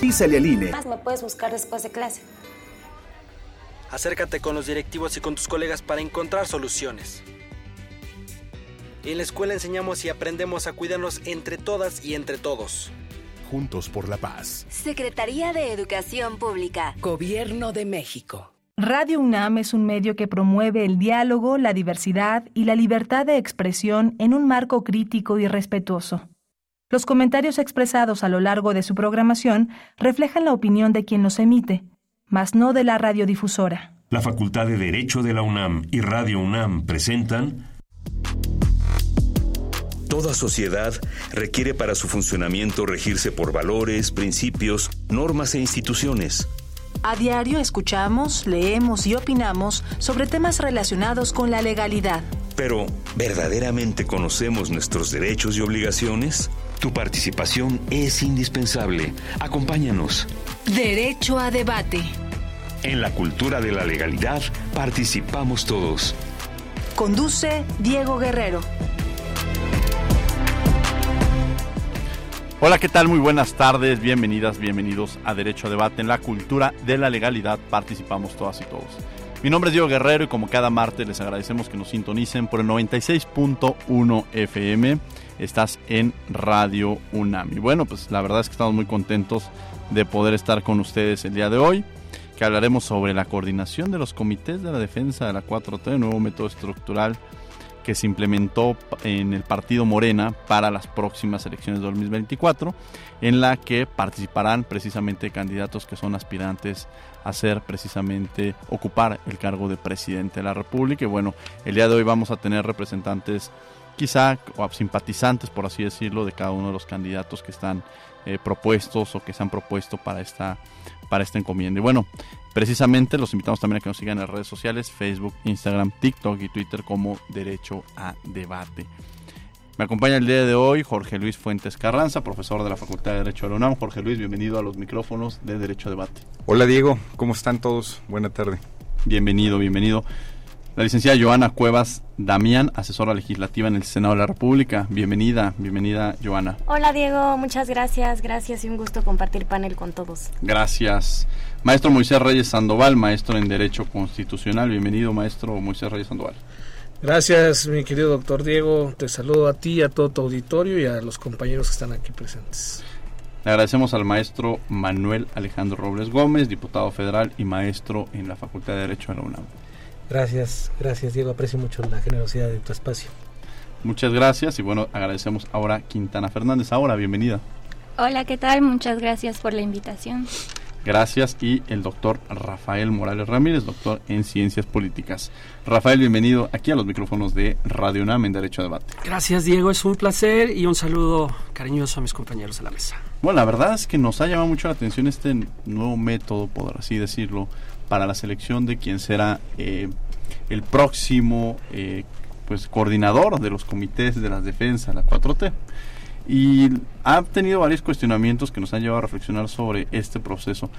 Písale al INE. Más me puedes buscar después de clase. Acércate con los directivos y con tus colegas para encontrar soluciones. En la escuela enseñamos y aprendemos a cuidarnos entre todas y entre todos. Juntos por la paz. Secretaría de Educación Pública. Gobierno de México. Radio UNAM es un medio que promueve el diálogo, la diversidad y la libertad de expresión en un marco crítico y respetuoso. Los comentarios expresados a lo largo de su programación reflejan la opinión de quien los emite, mas no de la radiodifusora. La Facultad de Derecho de la UNAM y Radio UNAM presentan Toda sociedad requiere para su funcionamiento regirse por valores, principios, normas e instituciones. A diario escuchamos, leemos y opinamos sobre temas relacionados con la legalidad. Pero, ¿verdaderamente conocemos nuestros derechos y obligaciones? Tu participación es indispensable. Acompáñanos. Derecho a debate. En la cultura de la legalidad participamos todos. Conduce Diego Guerrero. Hola, ¿qué tal? Muy buenas tardes, bienvenidas, bienvenidos a Derecho a Debate en la cultura de la legalidad. Participamos todas y todos. Mi nombre es Diego Guerrero y como cada martes les agradecemos que nos sintonicen por el 96.1 FM. Estás en Radio UNAM. Y bueno, pues la verdad es que estamos muy contentos de poder estar con ustedes el día de hoy, que hablaremos sobre la coordinación de los comités de la defensa de la 4T, nuevo método estructural que se implementó en el partido Morena para las próximas elecciones de 2024, en la que participarán precisamente candidatos que son aspirantes a ser precisamente ocupar el cargo de presidente de la República. Y bueno, el día de hoy vamos a tener representantes quizá o simpatizantes, por así decirlo, de cada uno de los candidatos que están eh, propuestos o que se han propuesto para esta, para esta encomienda. Y bueno, precisamente los invitamos también a que nos sigan en las redes sociales, Facebook, Instagram, TikTok y Twitter como Derecho a Debate. Me acompaña el día de hoy Jorge Luis Fuentes Carranza, profesor de la Facultad de Derecho de la UNAM. Jorge Luis, bienvenido a los micrófonos de Derecho a Debate. Hola Diego, ¿cómo están todos? Buena tarde. Bienvenido, bienvenido. La licenciada Joana Cuevas Damián, asesora legislativa en el Senado de la República. Bienvenida, bienvenida Joana. Hola Diego, muchas gracias, gracias y un gusto compartir panel con todos. Gracias. Maestro Moisés Reyes Sandoval, maestro en Derecho Constitucional. Bienvenido, maestro Moisés Reyes Sandoval. Gracias, mi querido doctor Diego. Te saludo a ti, a todo tu auditorio y a los compañeros que están aquí presentes. Le agradecemos al maestro Manuel Alejandro Robles Gómez, diputado federal y maestro en la Facultad de Derecho de la UNAM. Gracias, gracias Diego, aprecio mucho la generosidad de tu espacio. Muchas gracias y bueno, agradecemos ahora a Quintana Fernández. Ahora, bienvenida. Hola, ¿qué tal? Muchas gracias por la invitación. Gracias y el doctor Rafael Morales Ramírez, doctor en Ciencias Políticas. Rafael, bienvenido aquí a los micrófonos de Radio UNAM en Derecho a Debate. Gracias Diego, es un placer y un saludo cariñoso a mis compañeros de la mesa. Bueno, la verdad es que nos ha llamado mucho la atención este nuevo método, por así decirlo, para la selección de quien será eh, el próximo eh, pues coordinador de los comités de la defensa, la 4T. Y ha tenido varios cuestionamientos que nos han llevado a reflexionar sobre este proceso.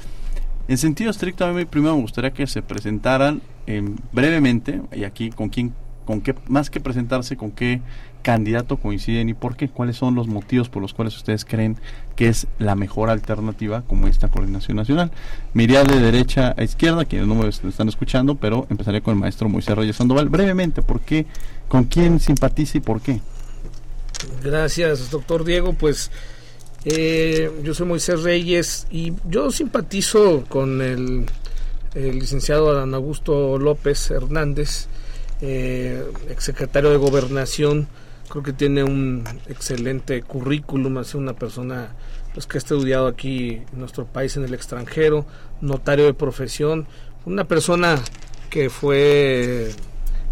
En sentido estricto, a mí primero me gustaría que se presentaran eh, brevemente, y aquí con quién, con qué, más que presentarse, con qué candidato coinciden y por qué, cuáles son los motivos por los cuales ustedes creen que es la mejor alternativa como esta coordinación nacional. Me iría de derecha a izquierda, quienes no me están escuchando, pero empezaré con el maestro Moisés Reyes Sandoval. Brevemente, ¿por qué? ¿Con quién simpatiza y por qué? Gracias, doctor Diego. Pues eh, yo soy Moisés Reyes y yo simpatizo con el, el licenciado Adán Augusto López Hernández, eh, exsecretario de Gobernación. Creo que tiene un excelente currículum, es una persona pues, que ha estudiado aquí en nuestro país, en el extranjero, notario de profesión, una persona que fue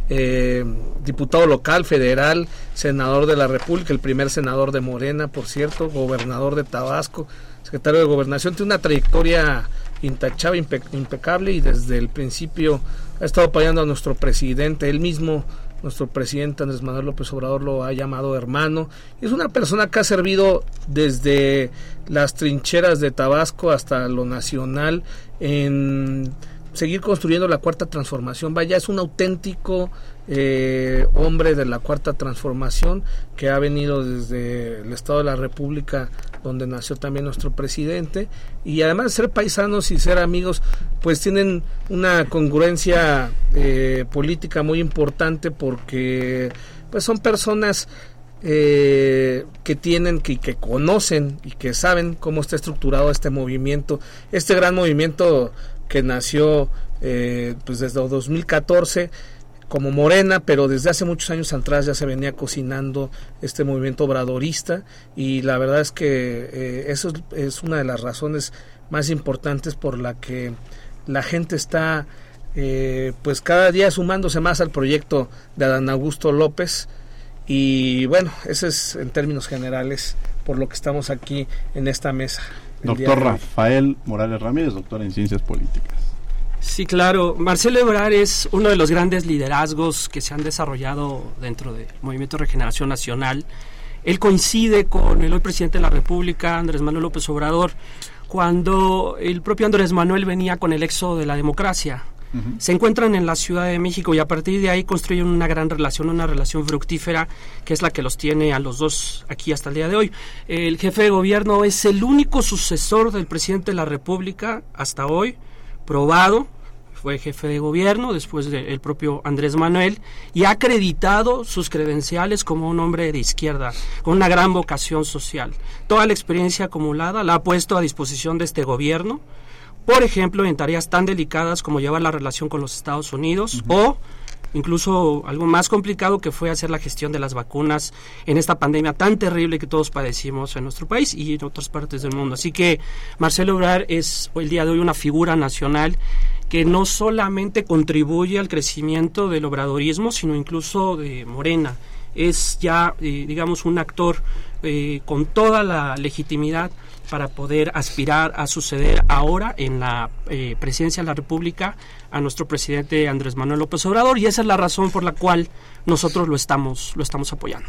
eh, diputado local, federal, senador de la República, el primer senador de Morena, por cierto, gobernador de Tabasco, secretario de Gobernación, tiene una trayectoria intachable, impe impecable y desde el principio ha estado apoyando a nuestro presidente, él mismo, nuestro presidente Andrés Manuel López Obrador lo ha llamado hermano. Es una persona que ha servido desde las trincheras de Tabasco hasta lo nacional en seguir construyendo la cuarta transformación. Vaya, es un auténtico eh, hombre de la cuarta transformación que ha venido desde el Estado de la República donde nació también nuestro presidente, y además de ser paisanos y ser amigos, pues tienen una congruencia eh, política muy importante porque pues son personas eh, que tienen, que, que conocen y que saben cómo está estructurado este movimiento, este gran movimiento que nació eh, pues desde 2014 como Morena, pero desde hace muchos años atrás ya se venía cocinando este movimiento obradorista y la verdad es que eh, eso es, una de las razones más importantes por la que la gente está eh, pues cada día sumándose más al proyecto de Adán Augusto López y bueno, ese es en términos generales por lo que estamos aquí en esta mesa. Doctor Rafael Morales Ramírez, doctor en Ciencias Políticas. Sí, claro. Marcelo Ebrard es uno de los grandes liderazgos que se han desarrollado dentro del Movimiento de Regeneración Nacional. Él coincide con el hoy presidente de la República, Andrés Manuel López Obrador, cuando el propio Andrés Manuel venía con el éxodo de la democracia se encuentran en la Ciudad de México y a partir de ahí construyen una gran relación, una relación fructífera que es la que los tiene a los dos aquí hasta el día de hoy. El jefe de gobierno es el único sucesor del presidente de la República hasta hoy, probado, fue jefe de gobierno después del propio Andrés Manuel y ha acreditado sus credenciales como un hombre de izquierda, con una gran vocación social. Toda la experiencia acumulada la ha puesto a disposición de este gobierno por ejemplo, en tareas tan delicadas como llevar la relación con los Estados Unidos o incluso algo más complicado que fue hacer la gestión de las vacunas en esta pandemia tan terrible que todos padecimos en nuestro país y en otras partes del mundo. Así que Marcelo Obrar es el día de hoy una figura nacional que no solamente contribuye al crecimiento del obradorismo, sino incluso de Morena. Es ya, eh, digamos, un actor eh, con toda la legitimidad para poder aspirar a suceder ahora en la eh, presidencia de la República a nuestro presidente Andrés Manuel López Obrador y esa es la razón por la cual nosotros lo estamos lo estamos apoyando.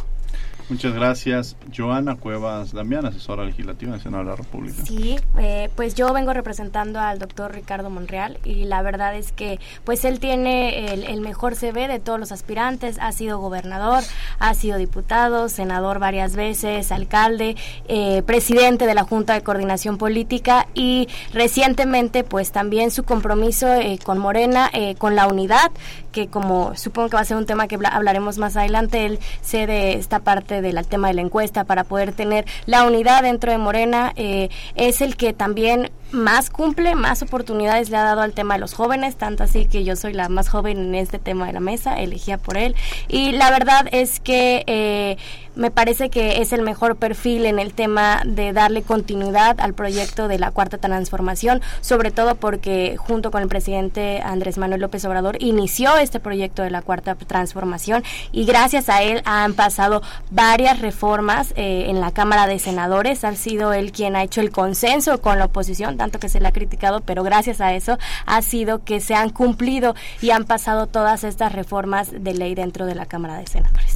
Muchas gracias. Joana Cuevas Damián, asesora legislativa Senado de la República. Sí, eh, pues yo vengo representando al doctor Ricardo Monreal y la verdad es que pues él tiene el, mejor CV de todos los aspirantes, ha sido gobernador, ha sido diputado, senador varias veces, alcalde, eh, presidente de la Junta de Coordinación Política y recientemente pues también su compromiso eh, con Morena, con la unidad, que como supongo que va a ser un tema que hablaremos más adelante, él cede esta parte del tema de la encuesta para poder tener la unidad dentro de Morena, eh, es el que también más cumple, más oportunidades le ha dado al tema de los jóvenes, tanto así que yo soy la más joven en este tema de la mesa, elegía por él. Y la verdad es que eh, me parece que es el mejor perfil en el tema de darle continuidad al proyecto de la cuarta transformación, sobre todo porque junto con el presidente Andrés Manuel López Obrador inició este proyecto de la cuarta transformación y gracias a él han pasado varias reformas eh, en la Cámara de Senadores, ha sido él quien ha hecho el consenso con la oposición, tanto que se le ha criticado, pero gracias a eso ha sido que se han cumplido y han pasado todas estas reformas de ley dentro de la Cámara de Senadores.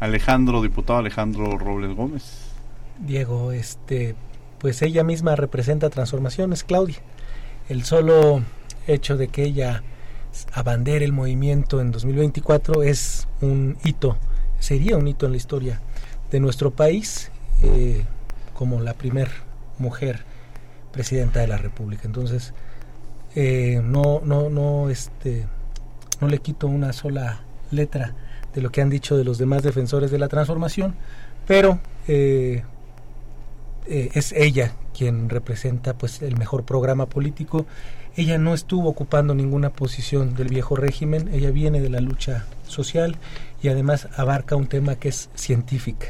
Alejandro, diputado Alejandro Robles Gómez. Diego, este, pues ella misma representa transformaciones, Claudia. El solo hecho de que ella abandere el movimiento en 2024 es un hito, sería un hito en la historia de nuestro país eh, como la primer mujer presidenta de la República. Entonces, eh, no, no, no, este, no le quito una sola letra de lo que han dicho de los demás defensores de la transformación, pero eh, eh, es ella quien representa pues el mejor programa político. Ella no estuvo ocupando ninguna posición del viejo régimen, ella viene de la lucha social y además abarca un tema que es científica.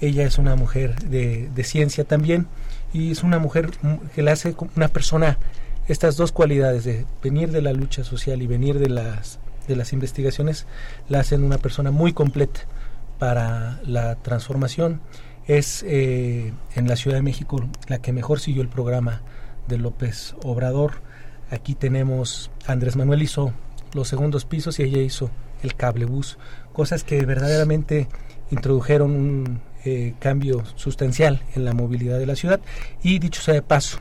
Ella es una mujer de, de ciencia también y es una mujer que le hace una persona estas dos cualidades de venir de la lucha social y venir de las de las investigaciones la hacen una persona muy completa para la transformación. Es eh, en la Ciudad de México la que mejor siguió el programa de López Obrador. Aquí tenemos, Andrés Manuel hizo los segundos pisos y ella hizo el cable bus, cosas que verdaderamente introdujeron un eh, cambio sustancial en la movilidad de la ciudad. Y dicho sea de paso,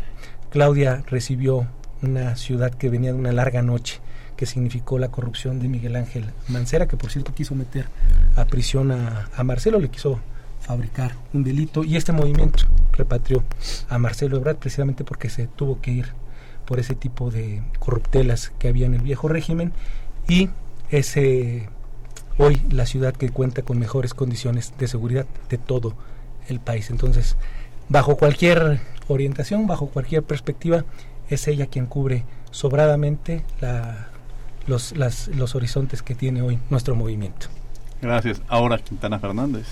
Claudia recibió una ciudad que venía de una larga noche que significó la corrupción de Miguel Ángel Mancera, que por cierto quiso meter a prisión a, Marcelo, le quiso fabricar un delito y este movimiento repatrió a Marcelo Ebrard precisamente porque se tuvo que ir por ese tipo de corruptelas que había en el viejo régimen y ese hoy la ciudad que cuenta con mejores condiciones de seguridad de todo el país. Entonces, bajo cualquier orientación, bajo cualquier perspectiva, es ella quien cubre sobradamente la, los, las, los horizontes que tiene hoy nuestro movimiento. Gracias. Ahora Quintana Fernández.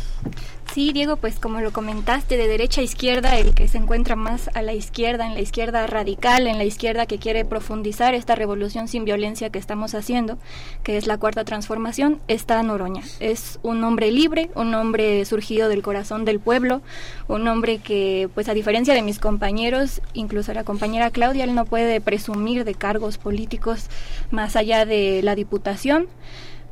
Sí, Diego, pues como lo comentaste, de derecha a izquierda, el que se encuentra más a la izquierda, en la izquierda radical, en la izquierda que quiere profundizar esta revolución sin violencia que estamos haciendo, que es la cuarta transformación, está Noroña. Es un hombre libre, un hombre surgido del corazón del pueblo, un hombre que, pues a diferencia de mis compañeros, incluso la compañera Claudia, él no puede presumir de cargos políticos más allá de la diputación,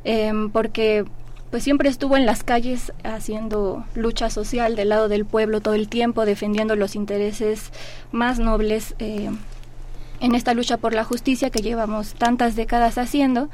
em, porque pues siempre estuvo en las calles haciendo lucha social del lado del pueblo todo el tiempo, defendiendo los intereses más nobles eh, en esta lucha por la justicia que llevamos tantas décadas haciendo.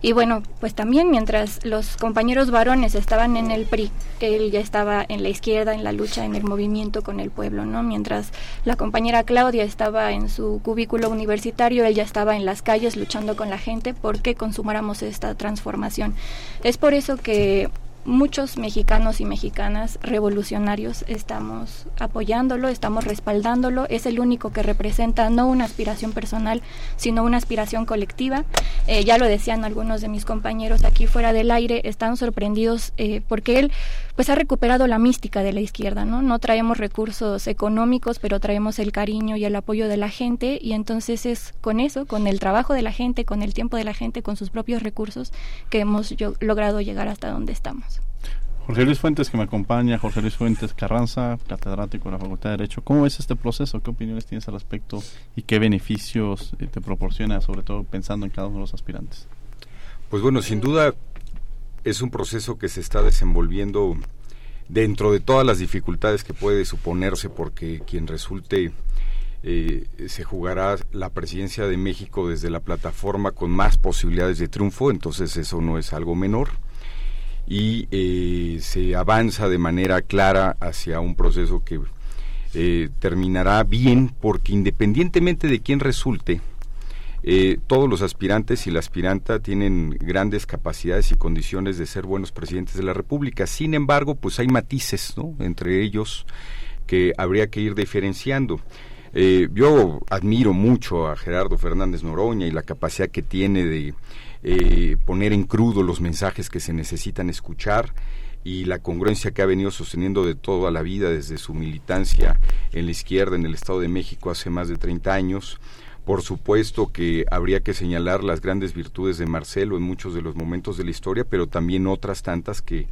Y bueno, pues también mientras los compañeros varones estaban en el PRI, él ya estaba en la izquierda, en la lucha, en el movimiento con el pueblo, ¿no? Mientras la compañera Claudia estaba en su cubículo universitario, él ya estaba en las calles luchando con la gente porque consumáramos esta transformación. Es por eso que muchos mexicanos y mexicanas revolucionarios estamos apoyándolo, estamos respaldándolo. Es el único que representa no una aspiración personal, sino una aspiración colectiva. Eh, ya lo decían algunos de mis compañeros aquí fuera del aire, están sorprendidos eh, porque él pues ha recuperado la mística de la izquierda, ¿no? No traemos recursos económicos, pero traemos el cariño y el apoyo de la gente y entonces es con eso, con el trabajo de la gente, con el tiempo de la gente, con sus propios recursos que hemos logrado llegar hasta donde estamos. Jorge Luis Fuentes, que me acompaña, Jorge Luis Fuentes Carranza, catedrático de la Facultad de Derecho. ¿Cómo ves este proceso? ¿Qué opiniones tienes al respecto y qué beneficios eh, te proporciona, sobre todo pensando en cada uno de los aspirantes? Pues bueno, sin duda es un proceso que se está desenvolviendo dentro de todas las dificultades que puede suponerse porque quien resulte eh, se jugará la presidencia de México desde la plataforma con más posibilidades de triunfo, entonces eso no es algo menor. Y eh, se avanza de manera clara hacia un proceso que eh, terminará bien porque independientemente de quién resulte, eh, todos los aspirantes y la aspiranta tienen grandes capacidades y condiciones de ser buenos presidentes de la República. Sin embargo, pues hay matices ¿no? entre ellos que habría que ir diferenciando. yo admiro mucho a Gerardo Fernández Noroña y la capacidad que tiene de eh, poner en crudo los mensajes que se necesitan escuchar y la congruencia que ha venido sosteniendo de toda la vida desde su militancia en la izquierda en el Estado de México hace más de 30 años. Por supuesto que habría que señalar las grandes virtudes de Marcelo en muchos de los momentos de la historia, pero también otras tantas que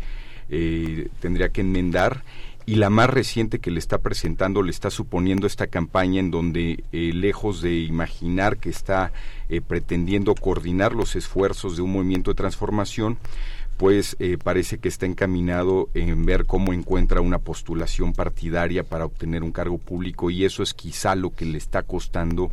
eh, tendría que enmendar. Y la más reciente que le está presentando le está suponiendo esta campaña en donde eh, lejos de imaginar que está eh, pretendiendo coordinar los esfuerzos de un movimiento de transformación pues parece que está encaminado en ver cómo encuentra una postulación partidaria para obtener un cargo público y eso es quizá lo que le está costando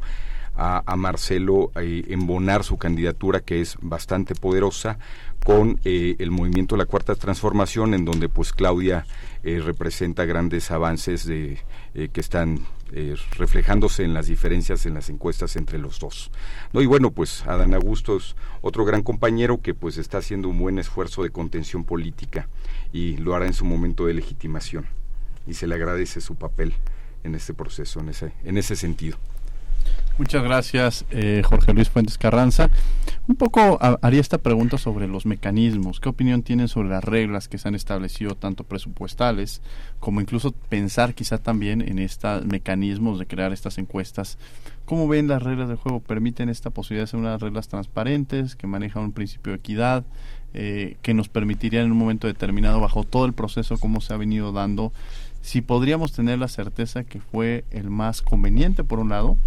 a, Marcelo embonar su candidatura que es bastante poderosa con el movimiento la cuarta transformación en donde pues Claudia eh, representa grandes avances de, eh, que están eh, reflejándose en las diferencias en las encuestas entre los dos. ¿no? Y bueno, pues Adán Augusto es otro gran compañero que pues está haciendo un buen esfuerzo de contención política y lo hará en su momento de legitimación. Y se le agradece su papel en este proceso, en ese, en ese sentido. Muchas gracias, eh, Jorge Luis Fuentes Carranza. Un poco haría esta pregunta sobre los mecanismos. ¿Qué opinión tienen sobre las reglas que se han establecido, tanto presupuestales como incluso pensar quizá también en estos mecanismos de crear estas encuestas? ¿Cómo ven las reglas del juego? ¿Permiten esta posibilidad de ser unas reglas transparentes, que manejan un principio de equidad, eh, que nos permitirían en un momento determinado, bajo todo el proceso, como se ha venido dando, si podríamos tener la certeza que fue el más conveniente, por un lado,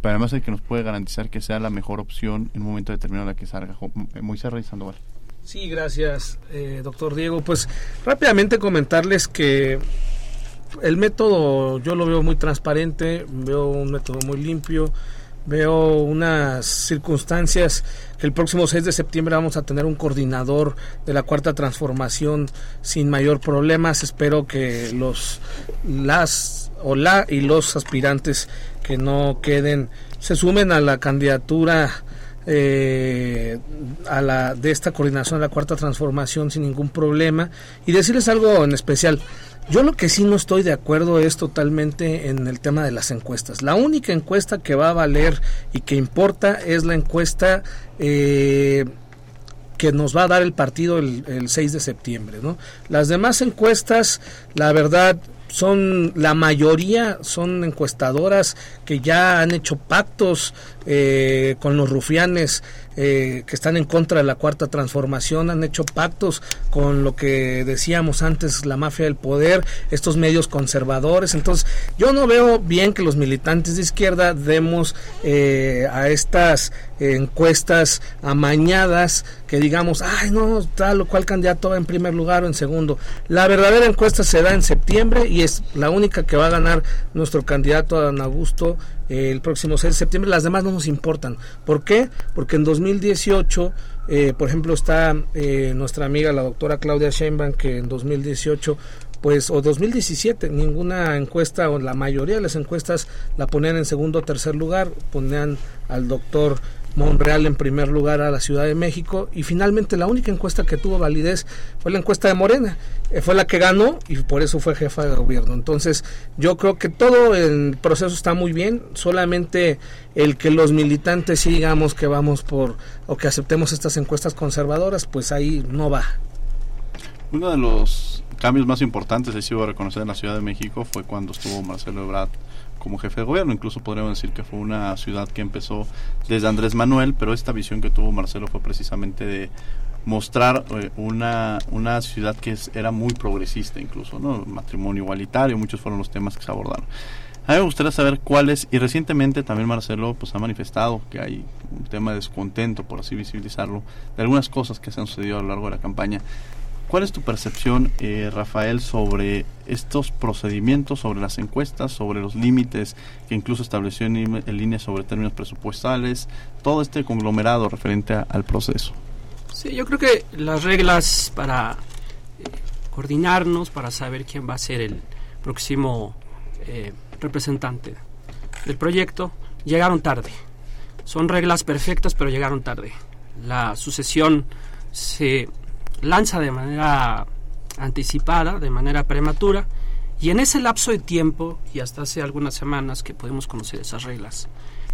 pero además el que nos puede garantizar que sea la mejor opción en un momento determinado la que salga. Eh, Moisés Rey Sandoval. Sí, gracias, eh, doctor Diego. Pues rápidamente comentarles que el método yo lo veo muy transparente, veo un método muy limpio, veo unas circunstancias que el próximo 6 de septiembre vamos a tener un coordinador de la cuarta transformación sin mayor problemas. Espero que los las o la y los aspirantes que no queden se sumen a la candidatura eh, a la de esta coordinación de la cuarta transformación sin ningún problema y decirles algo en especial yo lo que sí no estoy de acuerdo es totalmente en el tema de las encuestas. La única encuesta que va a valer y que importa es la encuesta eh, que nos va a dar el partido el, el 6 de septiembre. ¿no? Las demás encuestas, la verdad, son la mayoría son encuestadoras que ya han hecho pactos eh, con los rufianes eh, que están en contra de la cuarta transformación, han hecho pactos con lo que decíamos antes, la mafia del poder, estos medios conservadores. Entonces, yo no veo bien que los militantes de izquierda demos eh, a estas encuestas amañadas que digamos, ay, no, tal o cual candidato va en primer lugar o en segundo. La verdadera encuesta se da en septiembre y es la única que va a ganar nuestro candidato Adán Augusto el próximo 6 de septiembre, las demás no nos importan. ¿Por qué? Porque en 2018, eh, por ejemplo, está eh, nuestra amiga la doctora Claudia Sheinbaum, que en 2018 pues o 2017 ninguna encuesta o la mayoría de las encuestas la ponían en segundo o tercer lugar ponían al doctor Monreal en primer lugar a la Ciudad de México y finalmente la única encuesta que tuvo validez fue la encuesta de Morena, eh, fue la que ganó y por eso fue jefa de gobierno. Entonces yo creo que todo el proceso está muy bien, solamente el que los militantes sigamos que vamos por o que aceptemos estas encuestas conservadoras, pues ahí no va. Uno de los cambios más importantes, he sido reconocer en la Ciudad de México, fue cuando estuvo Marcelo Ebrard como jefe de gobierno. Incluso podríamos decir que fue una ciudad que empezó desde Andrés Manuel, pero esta visión que tuvo Marcelo fue precisamente de mostrar eh, una, una ciudad que era muy progresista incluso, ¿no? Matrimonio igualitario, muchos fueron los temas que se abordaron. A mí me gustaría saber cuáles, y recientemente también Marcelo pues ha manifestado que hay un tema de descontento, por así visibilizarlo, de algunas cosas que se han sucedido a lo largo de la campaña. ¿Cuál es tu percepción, eh, Rafael, sobre estos procedimientos, sobre las encuestas, sobre los límites que incluso estableció en, en sobre términos presupuestales, todo este conglomerado referente al proceso? Sí, yo creo que las reglas para eh, coordinarnos, para saber quién va a ser el próximo eh, representante del proyecto, llegaron tarde. Son reglas perfectas, pero llegaron tarde. La sucesión se lanza de manera anticipada, de manera prematura, y en ese lapso de tiempo, y hasta hace algunas semanas que podemos conocer esas reglas,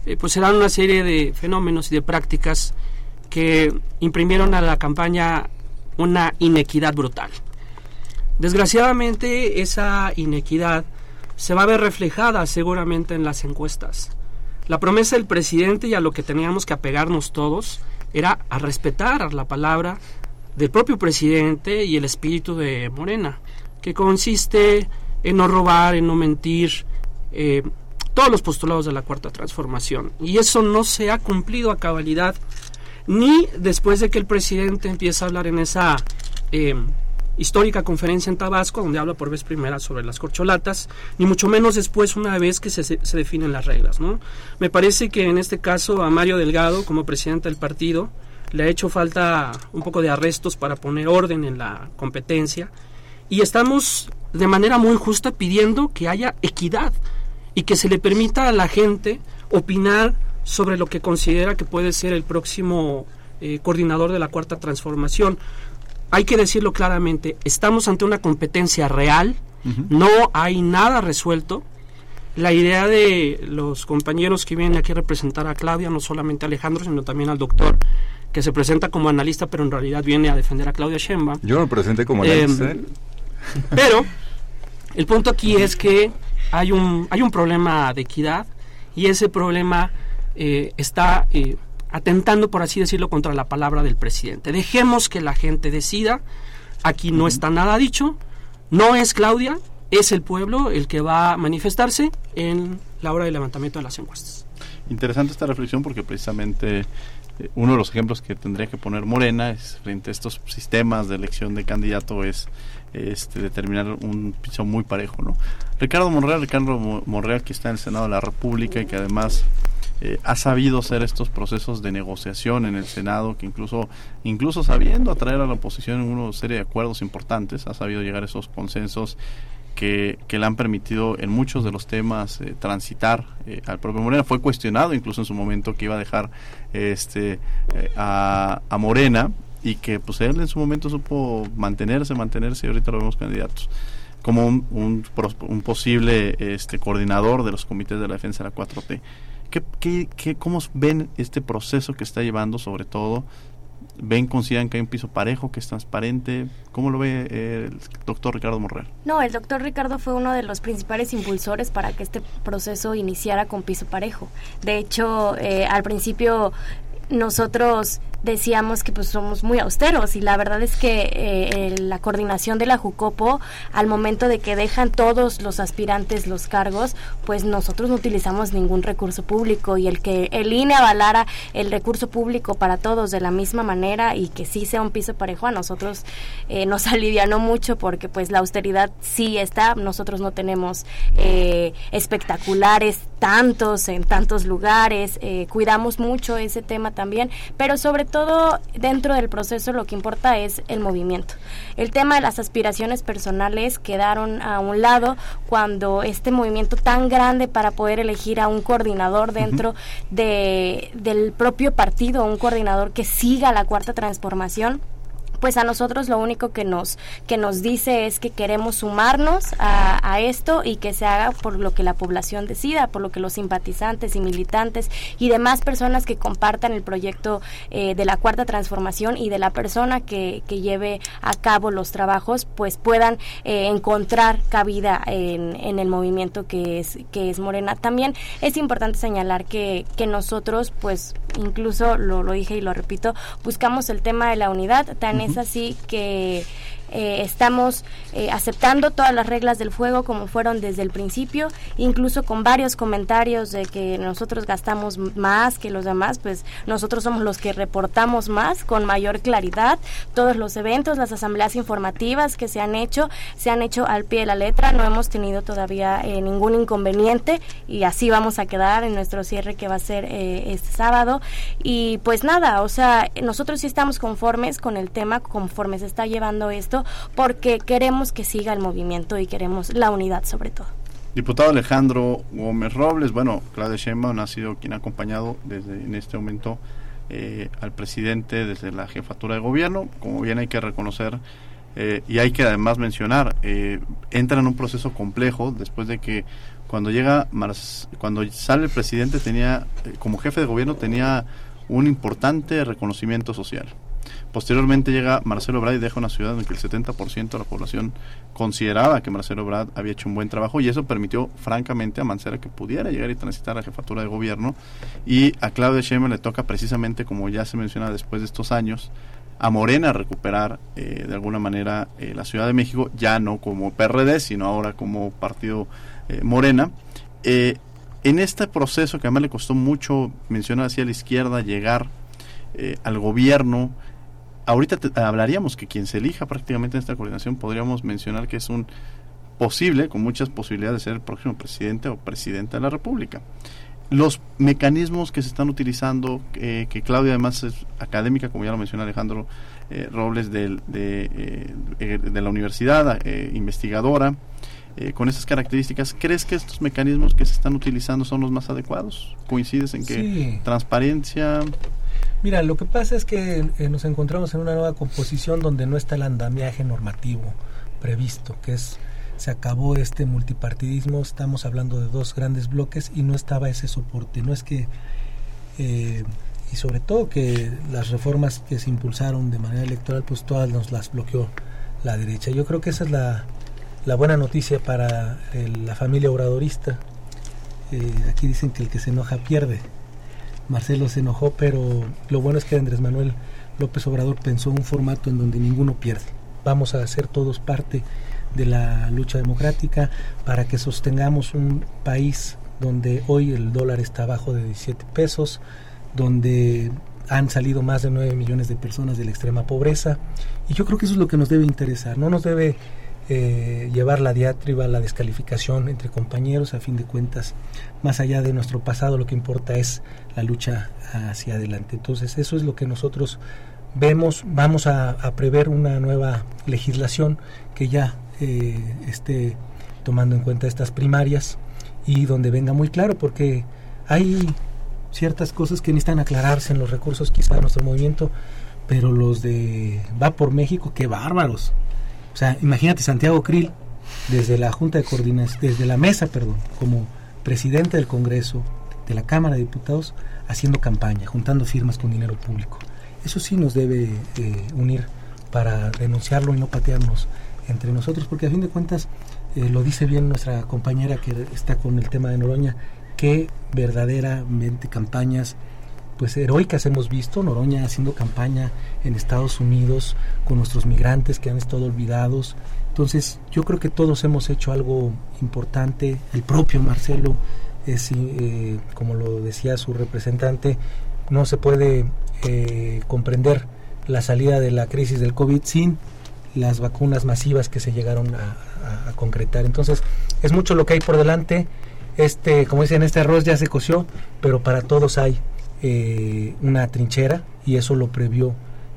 eh, pues se dan una serie de fenómenos y de prácticas que imprimieron a la campaña una inequidad brutal. Desgraciadamente esa inequidad se va a ver reflejada seguramente en las encuestas. La promesa del presidente y a lo que teníamos que apegarnos todos era a respetar la palabra del propio presidente y el espíritu de Morena, que consiste en no robar, en no mentir, eh, todos los postulados de la cuarta transformación. Y eso no se ha cumplido a cabalidad, ni después de que el presidente empieza a hablar en esa eh, histórica conferencia en Tabasco, donde habla por vez primera sobre las corcholatas, ni mucho menos después una vez que se, se definen las reglas. ¿no? Me parece que en este caso a Mario Delgado, como presidente del partido, le ha hecho falta un poco de arrestos para poner orden en la competencia y estamos de manera muy justa pidiendo que haya equidad y que se le permita a la gente opinar sobre lo que considera que puede ser el próximo eh, coordinador de la cuarta transformación. Hay que decirlo claramente, estamos ante una competencia real, no hay nada resuelto. La idea de los compañeros que vienen aquí a representar a Claudia, no solamente a Alejandro, sino también al doctor que se presenta como analista, pero en realidad viene a defender a Claudia Sheinbaum. Yo me presenté como analista. Eh, pero el punto aquí es que hay un, hay un problema de equidad y ese problema eh, está eh, atentando, por así decirlo, contra la palabra del presidente. Dejemos que la gente decida. Aquí no está nada dicho. No es Claudia, es el pueblo el que va a manifestarse en la hora del levantamiento de las encuestas. Interesante esta reflexión porque precisamente eh, uno de los ejemplos que tendría que poner Morena es frente a estos sistemas de elección de candidato es este, determinar un piso muy parejo. ¿no? Ricardo Monreal, Ricardo Monreal que está en el Senado de la República y que además eh, ha sabido hacer estos procesos de negociación en el Senado, que incluso, incluso sabiendo atraer a la oposición en una serie de acuerdos importantes, ha sabido llegar a esos consensos que, que, le han permitido en muchos de los temas eh, transitar eh, al propio Morena. Fue cuestionado incluso en su momento que iba a dejar este eh, a, Morena y que pues él en su momento supo mantenerse, mantenerse y ahorita lo vemos candidatos como un, un, un posible este coordinador de los comités de la defensa de la 4T. ¿Qué, qué, qué, ¿Cómo ven este proceso que está llevando sobre todo ven, consideran que hay un piso parejo, que es transparente. ¿Cómo lo ve eh, el doctor Ricardo Morrell? No, el doctor Ricardo fue uno de los principales impulsores para que este proceso iniciara con piso parejo. De hecho, eh, al principio nosotros decíamos que pues somos muy austeros y la verdad es que eh, la coordinación de la Jucopo al momento de que dejan todos los aspirantes los cargos pues nosotros no utilizamos ningún recurso público y el que el INE avalara el recurso público para todos de la misma manera y que sí sea un piso parejo a nosotros eh, nos alivianó mucho porque pues la austeridad sí está. Nosotros no tenemos eh, espectaculares tantos en tantos lugares eh, cuidamos mucho ese tema también pero sobre todo dentro del proceso lo que importa es el movimiento. El tema de las aspiraciones personales quedaron a un lado cuando este movimiento tan grande para poder elegir a un coordinador dentro de, del propio partido, un coordinador que siga la cuarta transformación pues a nosotros lo único que nos que nos dice es que queremos sumarnos a, esto y que se haga por lo que la población decida, por lo que los simpatizantes y militantes y demás personas que compartan el proyecto eh, de la cuarta transformación y de la persona que, que, lleve a cabo los trabajos, pues puedan eh, encontrar cabida en, en, el movimiento que es que es Morena. También es importante señalar que, que nosotros, pues incluso lo, lo dije y lo repito, buscamos el tema de la unidad, tan es así que eh, estamos eh, aceptando todas las reglas del fuego como fueron desde el principio, incluso con varios comentarios de que nosotros gastamos más que los demás, pues nosotros somos los que reportamos más con mayor claridad. Todos los eventos, las asambleas informativas que se han hecho, se han hecho al pie de la letra, no hemos tenido todavía eh, ningún inconveniente y así vamos a quedar en nuestro cierre que va a ser eh, este sábado. Y pues nada, o sea, nosotros sí estamos conformes con el tema, conforme se está llevando esto porque queremos que siga el movimiento y queremos la unidad sobre todo. Diputado Alejandro Gómez Robles, bueno, Claudia Sheinbaum ha sido quien ha acompañado desde en este momento eh, al presidente desde la jefatura de gobierno, como bien hay que reconocer eh, y hay que además mencionar, eh, entra en un proceso complejo después de que cuando llega, cuando sale el presidente tenía, como jefe de gobierno tenía un importante reconocimiento social Posteriormente llega Marcelo Brad y deja una ciudad en que el 70% de la población consideraba que Marcelo Brad había hecho un buen trabajo y eso permitió francamente a Mancera que pudiera llegar y transitar a la jefatura de gobierno. Y a Claudia Sheinbaum le toca precisamente como ya se menciona después de estos años a Morena recuperar eh, de alguna manera eh, la Ciudad de México ya no como PRD sino ahora como partido eh, Morena. Eh, en este proceso que además le costó mucho mencionar hacia la izquierda llegar al gobierno ahorita te, hablaríamos que quien se elija prácticamente en esta coordinación podríamos mencionar que es un posible, con muchas posibilidades de ser el próximo presidente o presidenta de la República. Los mecanismos que se están utilizando, eh, que Claudia además es académica, como ya lo mencionó Alejandro eh, Robles de, de, eh, de, la universidad, eh, investigadora, eh, con esas características, ¿crees que estos mecanismos que se están utilizando son los más adecuados? ¿Coincides en que Sí. transparencia, Mira, lo que pasa es que eh, nos encontramos en una nueva composición donde no está el andamiaje normativo previsto, que es se acabó este multipartidismo, estamos hablando de dos grandes bloques y no estaba ese soporte, no es que eh, y sobre todo que las reformas que se impulsaron de manera electoral pues todas nos las bloqueó la derecha. Yo creo que esa es la, la buena noticia para el- la familia obradorista. Eh, aquí dicen que el que se enoja pierde. Marcelo se enojó, pero lo bueno es que Andrés Manuel López Obrador pensó un formato en donde ninguno pierde. Vamos a ser todos parte de la lucha democrática para que sostengamos un país donde hoy el dólar está abajo de 17 pesos, donde han salido más de 9 millones de personas de la extrema pobreza. Y yo creo que eso es lo que nos debe interesar. No nos debe eh, llevar la diatriba, la descalificación entre compañeros. A fin de cuentas, más allá de nuestro pasado, lo que importa es la lucha hacia adelante. Entonces, eso es lo que nosotros vemos. Vamos a, a prever una nueva legislación que ya eh, esté tomando en cuenta estas primarias y donde venga muy claro, porque hay ciertas cosas que necesitan aclararse en los recursos quizá de nuestro movimiento, pero los de Va por México, qué bárbaros. O sea, imagínate Santiago Krill, desde la Junta de Coordinación, desde la mesa, perdón, como presidente del Congreso, de la Cámara de Diputados, haciendo campaña, juntando firmas con dinero público. Eso sí nos debe eh, unir para denunciarlo y no patearnos entre nosotros, porque a fin de cuentas, eh, lo dice bien nuestra compañera que está con el tema de Noroña, que verdaderamente campañas pues heroicas hemos visto, Noroña haciendo campaña en Estados Unidos con nuestros migrantes que han estado olvidados. Entonces yo creo que todos hemos hecho algo importante, el propio Marcelo es, eh, como lo decía su representante, no se puede eh, comprender la salida de la crisis del COVID sin las vacunas masivas que se llegaron a, concretar. Entonces, es mucho lo que hay por delante. Este, como dicen, este arroz ya se coció, pero para todos hay eh, una trinchera y eso lo previó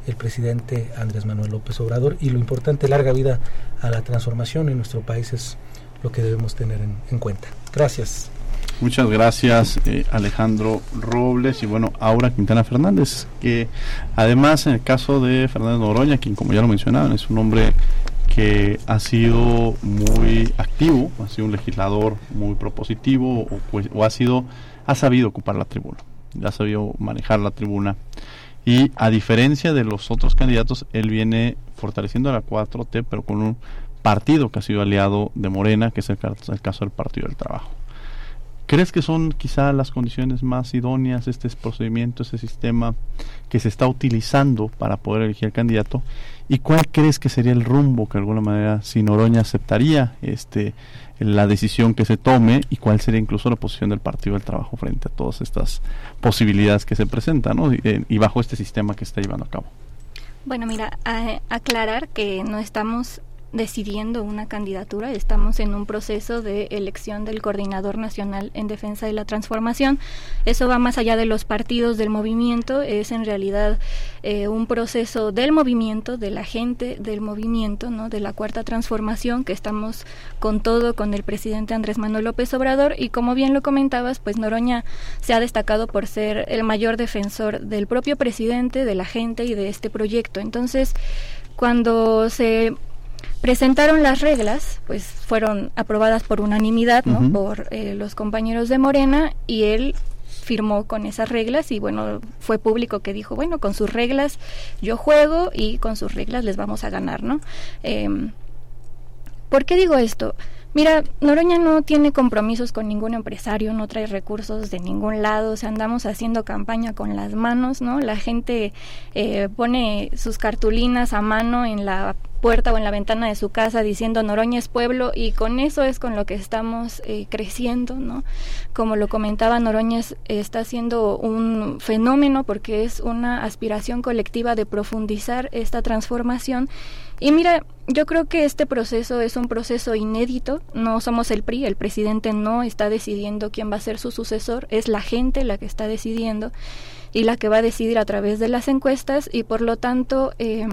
el presidente Andrés Manuel López Obrador y lo importante, larga vida a la transformación en nuestro país es lo que debemos tener en cuenta. Gracias. Muchas gracias eh, Alejandro Robles y bueno, Aura Quintana Fernández, que además en el caso de Fernández Noroña, quien como ya lo mencionaban, es un hombre que ha sido muy activo, ha sido un legislador muy propositivo o, pues, o ha sido, ha sabido ocupar la tribuna, ha sabido manejar la tribuna. Y a diferencia de los otros candidatos, él viene fortaleciendo a la 4T, pero con un partido que ha sido aliado de Morena, que es el caso del Partido del Trabajo. ¿Crees que son quizá las condiciones más idóneas este procedimiento, este sistema que se está utilizando para poder elegir al candidato? ¿Y cuál crees que sería el rumbo que de alguna manera si Noroña aceptaría este la decisión que se tome y cuál sería incluso la posición del Partido del Trabajo frente a todas estas posibilidades que se presentan y, eh, y bajo este sistema que está llevando a cabo? Bueno, mira, aclarar que no estamos decidiendo una candidatura, estamos en un proceso de elección del coordinador nacional en defensa de la transformación. Eso va más allá de los partidos del movimiento, es en realidad eh, un proceso del movimiento, de la gente del movimiento, ¿no? de la cuarta transformación, que estamos con todo con el presidente Andrés Manuel López Obrador y como bien lo comentabas, pues Noroña se ha destacado por ser el mayor defensor del propio presidente, de la gente y de este proyecto. Entonces, cuando se presentaron las reglas, pues fueron aprobadas por unanimidad, ¿no? Por eh, los compañeros de Morena y él firmó con esas reglas y bueno, fue público que dijo, bueno, con sus reglas yo juego y con sus reglas les vamos a ganar, ¿no? Eh, ¿Por qué digo esto? Mira, Noroña no tiene compromisos con ningún empresario, no trae recursos de ningún lado, o sea, andamos haciendo campaña con las manos, ¿no? La gente eh, pone sus cartulinas a mano en la puerta o en la ventana de su casa diciendo Noroña es pueblo y con eso es con lo que estamos eh, creciendo, ¿no? Como lo comentaba, Noroña está siendo un fenómeno porque es una aspiración colectiva de profundizar esta transformación y mira, yo creo que este proceso es un proceso inédito, no somos el PRI, el presidente no está decidiendo quién va a ser su sucesor, es la gente la que está decidiendo y la que va a decidir a través de las encuestas y por lo tanto... Eh,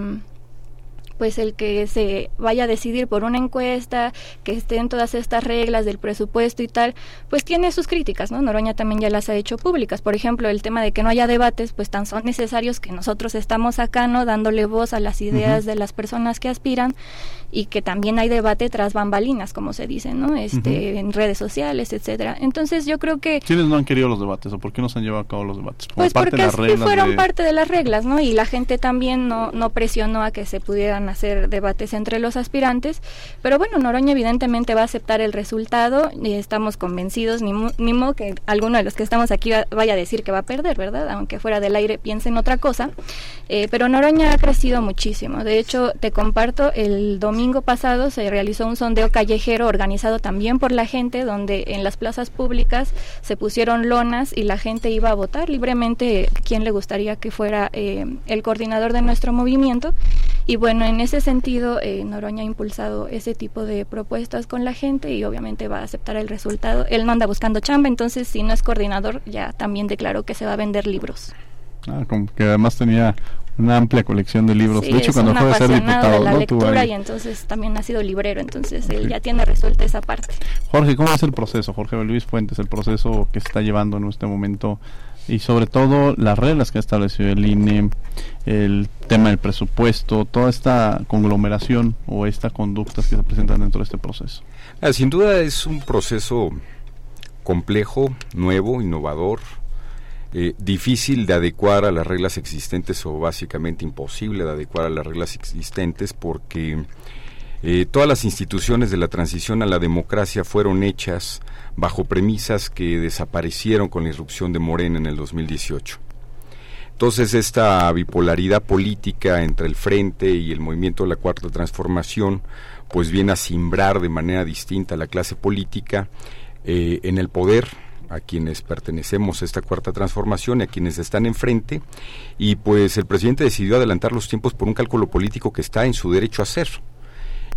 pues el que se vaya a decidir por una encuesta, que estén todas estas reglas del presupuesto y tal, pues tiene sus críticas, ¿no? Noroña también ya las ha hecho públicas. Por ejemplo, el tema de que no haya debates, pues tan son necesarios que nosotros estamos acá, ¿no? Dándole voz a las ideas de las personas que aspiran y que también hay debate tras bambalinas, como se dice, ¿no? Este, en redes sociales, etcétera. Entonces yo creo que... ¿Quiénes no han querido los debates o por qué no se han llevado a cabo los debates? pues porque de fueron parte de las reglas, ¿no? Y la gente también no, no presionó a que se pudieran hacer debates entre los aspirantes, pero bueno, Noroña evidentemente va a aceptar el resultado y estamos convencidos, ni, ni modo que alguno de los que estamos aquí vaya a decir que va a perder, ¿verdad? Aunque fuera del aire piensen otra cosa, eh, pero Noroña ha crecido muchísimo. De hecho, te comparto, el domingo pasado se realizó un sondeo callejero organizado también por la gente, donde en las plazas públicas se pusieron lonas y la gente iba a votar libremente quién le gustaría que fuera eh, el coordinador de nuestro movimiento. Y bueno, en ese sentido, eh, Noroña ha impulsado ese tipo de propuestas con la gente y obviamente va a aceptar el resultado. Él no anda buscando chamba, entonces si no es coordinador, ya también declaró que se va a vender libros. Ah, como que además tenía una amplia colección de libros. Sí, de hecho, cuando fue a ser diputado, de la ¿no? lectura y entonces también ha sido librero, entonces él ya tiene resuelta esa parte. Jorge, ¿cómo es el proceso? Jorge Luis Fuentes, el proceso que se está llevando en este momento y sobre todo las reglas que ha establecido el INE, el tema del presupuesto, toda esta conglomeración o estas conductas que se presentan dentro de este proceso. Ah, sin duda es un proceso complejo, nuevo, innovador, eh, difícil de adecuar a las reglas existentes o básicamente imposible de adecuar a las reglas existentes porque eh, todas las instituciones de la transición a la democracia fueron hechas bajo premisas que desaparecieron con la irrupción de Morena en el 2018. Entonces esta bipolaridad política entre el Frente y el movimiento de la Cuarta Transformación pues viene a simbrar de manera distinta a la clase política eh, en el poder a quienes pertenecemos a esta cuarta transformación y a quienes están enfrente y pues el presidente decidió adelantar los tiempos por un cálculo político que está en su derecho a hacer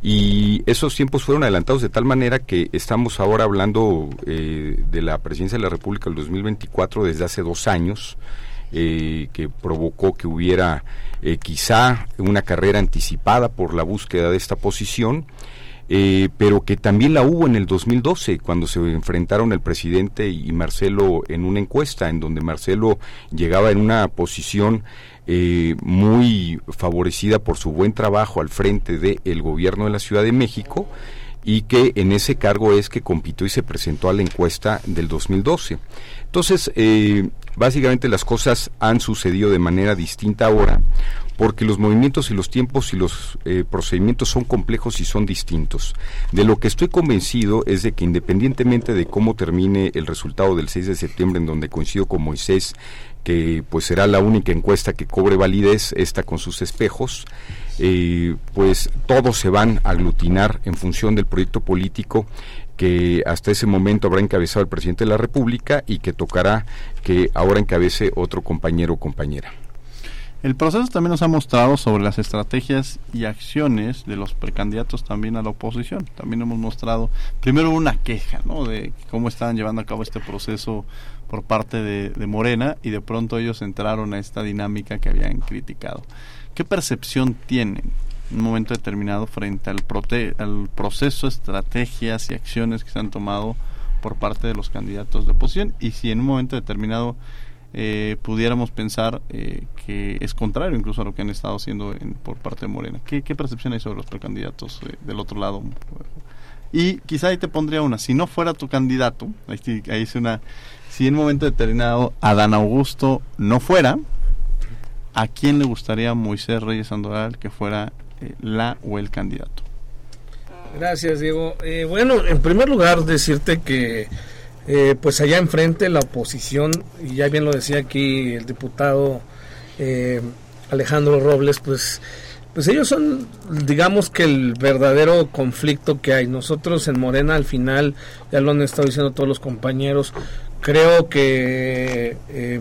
y esos tiempos fueron adelantados de tal manera que estamos ahora hablando eh, de la presidencia de la República del 2024 desde hace dos años, eh, que provocó que hubiera eh, quizá una carrera anticipada por la búsqueda de esta posición, eh, pero que también la hubo en el 2012, cuando se enfrentaron el presidente y Marcelo en una encuesta, en donde Marcelo llegaba en una posición eh, muy favorecida por su buen trabajo al frente del gobierno de la Ciudad de México y que en ese cargo es que compitió y se presentó a la encuesta del 2012. Entonces, eh, básicamente las cosas han sucedido de manera distinta ahora porque los movimientos y los tiempos y los eh, procedimientos son complejos y son distintos. De lo que estoy convencido es de que independientemente de cómo termine el resultado del 6 de septiembre, en donde coincido con Moisés, que pues será la única encuesta que cobre validez, esta con sus espejos, eh, pues todos se van a aglutinar en función del proyecto político que hasta ese momento habrá encabezado el presidente de la República y que tocará que ahora encabece otro compañero o compañera. El proceso también nos ha mostrado sobre las estrategias y acciones de los precandidatos también a la oposición. También hemos mostrado, primero una queja, ¿no? De cómo estaban llevando a cabo este proceso por parte de, Morena y de pronto ellos entraron a esta dinámica que habían criticado. ¿Qué percepción tienen en un momento determinado frente al proceso, estrategias y acciones que se han tomado por parte de los candidatos de oposición? Y si en un momento determinado eh, pudiéramos pensar eh, que es contrario incluso a lo que han estado haciendo en, por parte de Morena. ¿Qué, percepción hay sobre los precandidatos eh, del otro lado? Y quizá ahí te pondría una, si no fuera tu candidato, ahí, ahí es una, si en un momento determinado Adán Augusto no fuera, ¿a quién le gustaría Moisés Reyes Sandoval que fuera eh, la o el candidato? Gracias, Diego. Eh, bueno, en primer lugar, decirte que, eh, pues allá enfrente la oposición, y ya bien lo decía aquí el diputado eh, Alejandro Robles, pues, pues ellos son, digamos que el verdadero conflicto que hay. Nosotros en Morena, al final, ya lo han estado diciendo todos los compañeros, creo que eh,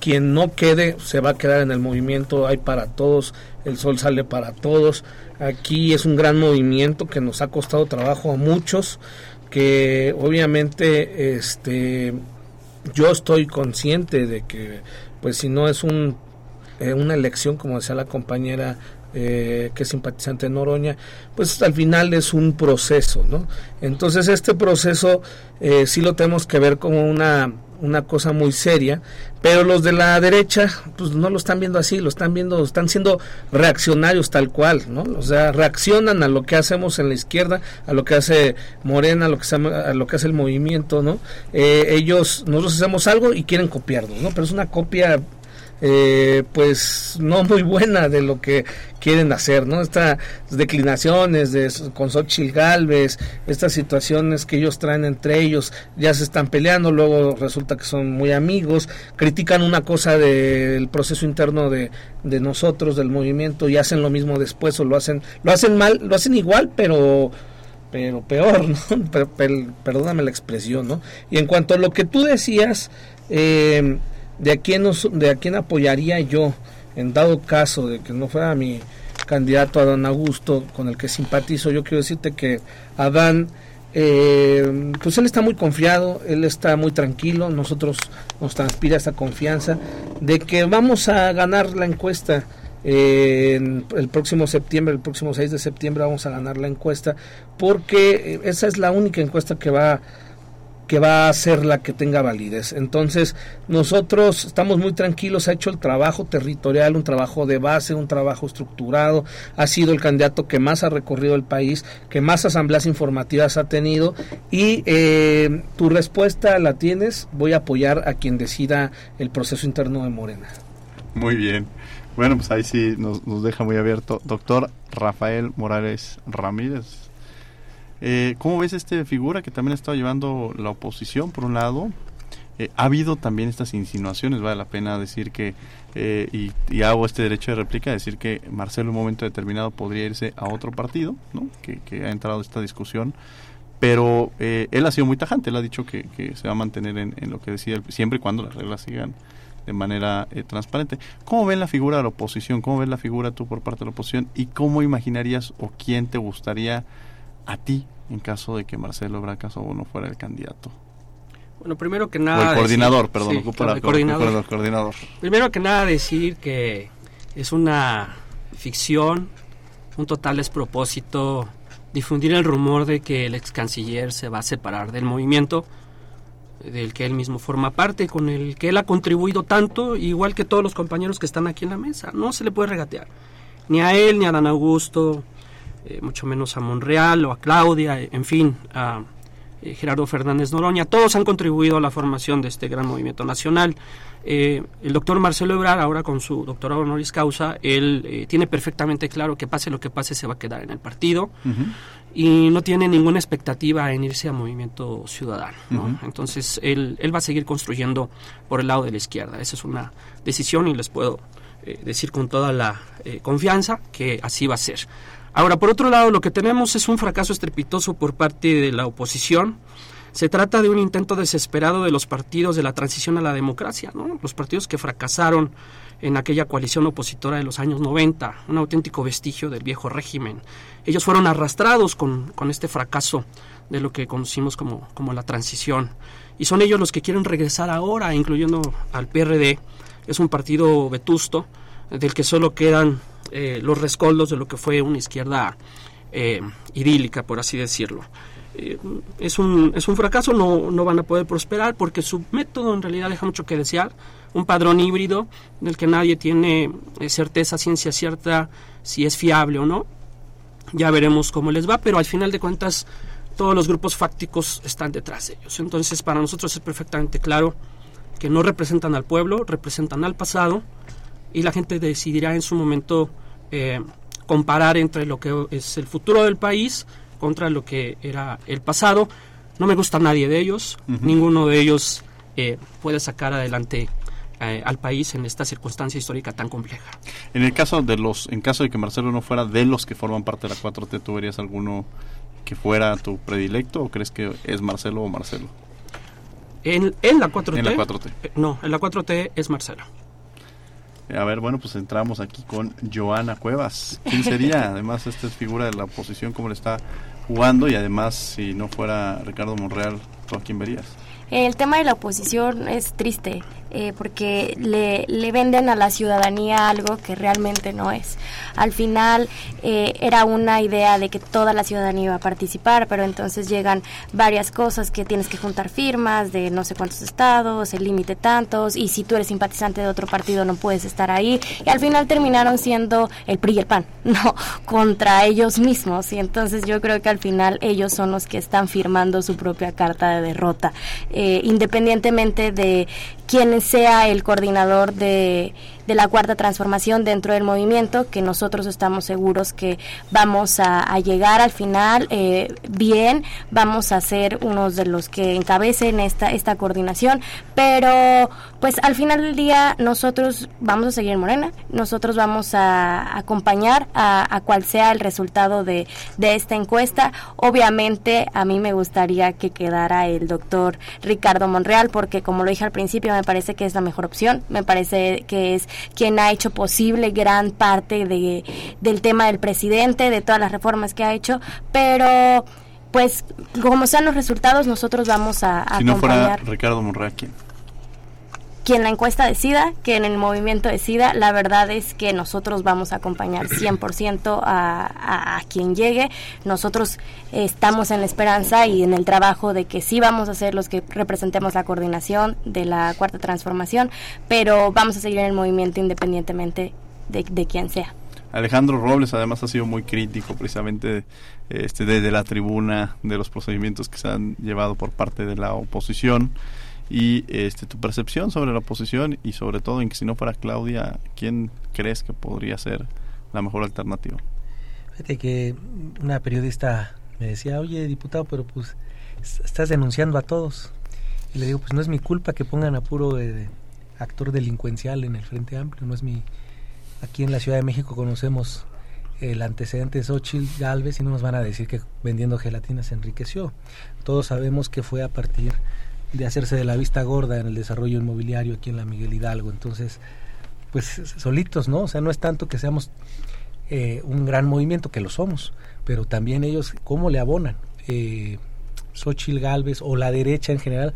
quien no quede se va a quedar en el movimiento, hay para todos, el sol sale para todos. Aquí es un gran movimiento que nos ha costado trabajo a muchos, que obviamente este yo estoy consciente de que pues si no es un eh, una elección como decía la compañera eh, que es simpatizante de Noroña, pues al final es un proceso, ¿no? Entonces este proceso eh, sí lo tenemos que ver como una, una cosa muy seria, pero los de la derecha pues no lo están viendo así, lo están viendo, están siendo reaccionarios tal cual, ¿no? O sea, reaccionan a lo que hacemos en la izquierda, a lo que hace Morena, a lo que, se- hace el movimiento, ¿no? Eh, ellos, nosotros hacemos algo y quieren copiarnos, ¿no? Pero es una copia eh, pues no muy buena de lo que quieren hacer, ¿no? Estas declinaciones de, con Xochitl Galvez, estas situaciones que ellos traen entre ellos, ya se están peleando, luego resulta que son muy amigos, critican una cosa del proceso interno de, de nosotros, del movimiento, y hacen lo mismo después, o lo hacen, lo hacen mal, lo hacen igual, pero pero peor, ¿no? Per- per- perdóname la expresión, ¿no? Y en cuanto a lo que tú decías, eh, de a quién nos- de a quién apoyaría yo en dado caso de que no fuera mi candidato Adán Augusto con el que simpatizo yo quiero decirte que Adán eh, pues él está muy confiado, él está muy tranquilo, nosotros nos transpira esa confianza de que vamos a ganar la encuesta. Eh, el próximo septiembre, el próximo 6 de septiembre vamos a ganar la encuesta porque esa es la única encuesta que va que va a ser la que tenga validez. Entonces, nosotros estamos muy tranquilos, ha hecho el trabajo territorial, un trabajo de base, un trabajo estructurado, ha sido el candidato que más ha recorrido el país, que más asambleas informativas ha tenido y eh, tu respuesta la tienes, voy a apoyar a quien decida el proceso interno de Morena. Muy bien. Bueno, pues ahí sí nos, nos deja muy abierto. Doctor Rafael Morales Ramírez, eh, ¿Cómo ves esta figura que también ha estado llevando la oposición, por un lado? Eh, ha habido también estas insinuaciones, vale la pena decir que, eh, y, hago este derecho de réplica, decir que Marcelo en un momento determinado podría irse a otro partido, ¿no? que, ha entrado esta discusión, pero él ha sido muy tajante, él ha dicho que, se va a mantener en, lo que decía, siempre y cuando las reglas sigan de manera transparente. ¿Cómo ven la figura de la oposición? ¿Cómo ves la figura tú por parte de la oposición? ¿Y cómo imaginarías o quién te gustaría a ti en caso de que Marcelo no fuera el candidato? Bueno, primero que nada... O el coordinador, perdón, el coordinador. coordinador. Primero que nada decir que es una ficción, un total despropósito difundir el rumor de que el ex canciller se va a separar del movimiento del que él mismo forma parte, con el que él ha contribuido tanto, igual que todos los compañeros que están aquí en la mesa. No se le puede regatear. Ni a él, ni a Dan Augusto, eh, mucho menos a Monreal o a Claudia, en fin, a eh, Gerardo Fernández Noroña. Todos han contribuido a la formación de este gran movimiento nacional. Eh, el doctor Marcelo Ebrard, ahora con su doctorado honoris causa, él tiene perfectamente claro que pase lo que pase, se va a quedar en el partido. Y no tiene ninguna expectativa en irse a Movimiento Ciudadano. Entonces, él, él va a seguir construyendo por el lado de la izquierda. Esa es una decisión y les puedo decir con toda la confianza que así va a ser. Ahora, por otro lado, lo que tenemos es un fracaso estrepitoso por parte de la oposición. Se trata de un intento desesperado de los partidos de la transición a la democracia, ¿no? los partidos que fracasaron en aquella coalición opositora de los años 90, un auténtico vestigio del viejo régimen. Ellos fueron arrastrados con, con este fracaso de lo que conocimos como, como la transición. Y son ellos los que quieren regresar ahora, incluyendo al PRD. Es un partido vetusto, del que solo quedan eh, los rescoldos de lo que fue una izquierda eh, idílica, por así decirlo. Eh, es, un, es un fracaso, no, no van a poder prosperar porque su método en realidad deja mucho que desear. Un padrón híbrido del que nadie tiene certeza, ciencia cierta, si es fiable o no. Ya veremos cómo les va, pero al final de cuentas todos los grupos fácticos están detrás de ellos. Entonces para nosotros es perfectamente claro que no representan al pueblo, representan al pasado y la gente decidirá en su momento eh, comparar entre lo que es el futuro del país contra lo que era el pasado. No me gusta nadie de ellos, ninguno de ellos eh, puede sacar adelante eh, al país en esta circunstancia histórica tan compleja. En el caso de los, en caso de que Marcelo no fuera de los que forman parte de la 4T, ¿tú verías alguno que fuera tu predilecto o crees que es Marcelo o Marcelo? En, en la 4T. En la 4T. no, en la 4T es Marcelo. A ver, bueno, pues entramos aquí con Joana Cuevas. ¿Quién sería? Además, esta es figura de la oposición, cómo le está jugando y además, si no fuera Ricardo Monreal, ¿tú a quién verías? El tema de la oposición es triste eh, porque le, le, venden a la ciudadanía algo que realmente no es. Al final eh, era una idea de que toda la ciudadanía iba a participar, pero entonces llegan varias cosas que tienes que juntar firmas de no sé cuántos estados, el límite tantos, y si tú eres simpatizante de otro partido no puedes estar ahí. Y al final terminaron siendo el PRI y el PAN, ¿no? Contra ellos mismos. Y entonces yo creo que al final ellos son los que están firmando su propia carta de derrota. Independientemente de quién sea el coordinador de de la cuarta transformación dentro del movimiento, que nosotros estamos seguros que vamos a, llegar al final eh, bien, vamos a ser unos de los que encabecen esta, esta coordinación, pero pues al final del día nosotros vamos a seguir en Morena, nosotros vamos a acompañar a, a cual sea el resultado de, de esta encuesta. Obviamente a mí me gustaría que quedara el doctor Ricardo Monreal, porque como lo dije al principio, me parece que es la mejor opción, me parece que es quien ha hecho posible gran parte de, del tema del presidente, de todas las reformas que ha hecho, pero pues como sean los resultados, nosotros vamos a, si no fuera Ricardo Monreal, ¿quién? Quien la encuesta decida, que en el movimiento decida, la verdad es que nosotros vamos a acompañar 100% a, a, quien llegue. Nosotros estamos en la esperanza y en el trabajo de que sí vamos a ser los que representemos la coordinación de la cuarta transformación, pero vamos a seguir en el movimiento independientemente de, de quien sea. Alejandro Robles además ha sido muy crítico precisamente este, desde la tribuna de los procedimientos que se han llevado por parte de la oposición y este, tu percepción sobre la oposición y sobre todo en que si no fuera Claudia, ¿quién crees que podría ser la mejor alternativa? Fíjate que una periodista me decía, oye diputado, pero pues estás denunciando a todos. Y le digo, pues no es mi culpa que pongan a puro eh, actor delincuencial en el Frente Amplio, no es mi... Aquí en la Ciudad de México conocemos el antecedente de Xochitl Galvez y no nos van a decir que vendiendo gelatina se enriqueció. Todos sabemos que fue a partir de hacerse de la vista gorda en el desarrollo inmobiliario aquí en la Miguel Hidalgo. Entonces, pues solitos, ¿no? O sea, no es tanto que seamos eh, un gran movimiento, que lo somos, pero también ellos, ¿cómo le abonan? Eh, Xochitl Galvez o la derecha en general,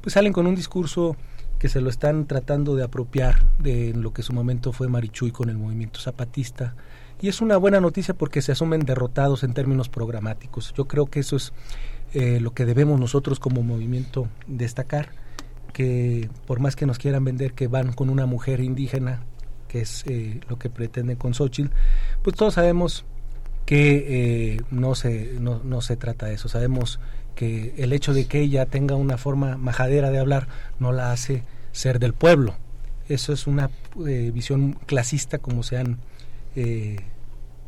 pues salen con un discurso que se lo están tratando de apropiar de lo que en su momento fue Marichuy con el movimiento zapatista. Y es una buena noticia porque se asumen derrotados en términos programáticos. Yo creo que eso es eh, lo que debemos nosotros como movimiento destacar, que por más que nos quieran vender que van con una mujer indígena, que es eh, lo que pretenden con Xochitl, pues todos sabemos que eh, no, se, no, no se trata de eso. Sabemos que el hecho de que ella tenga una forma majadera de hablar no la hace ser del pueblo. Eso es una visión clasista como se han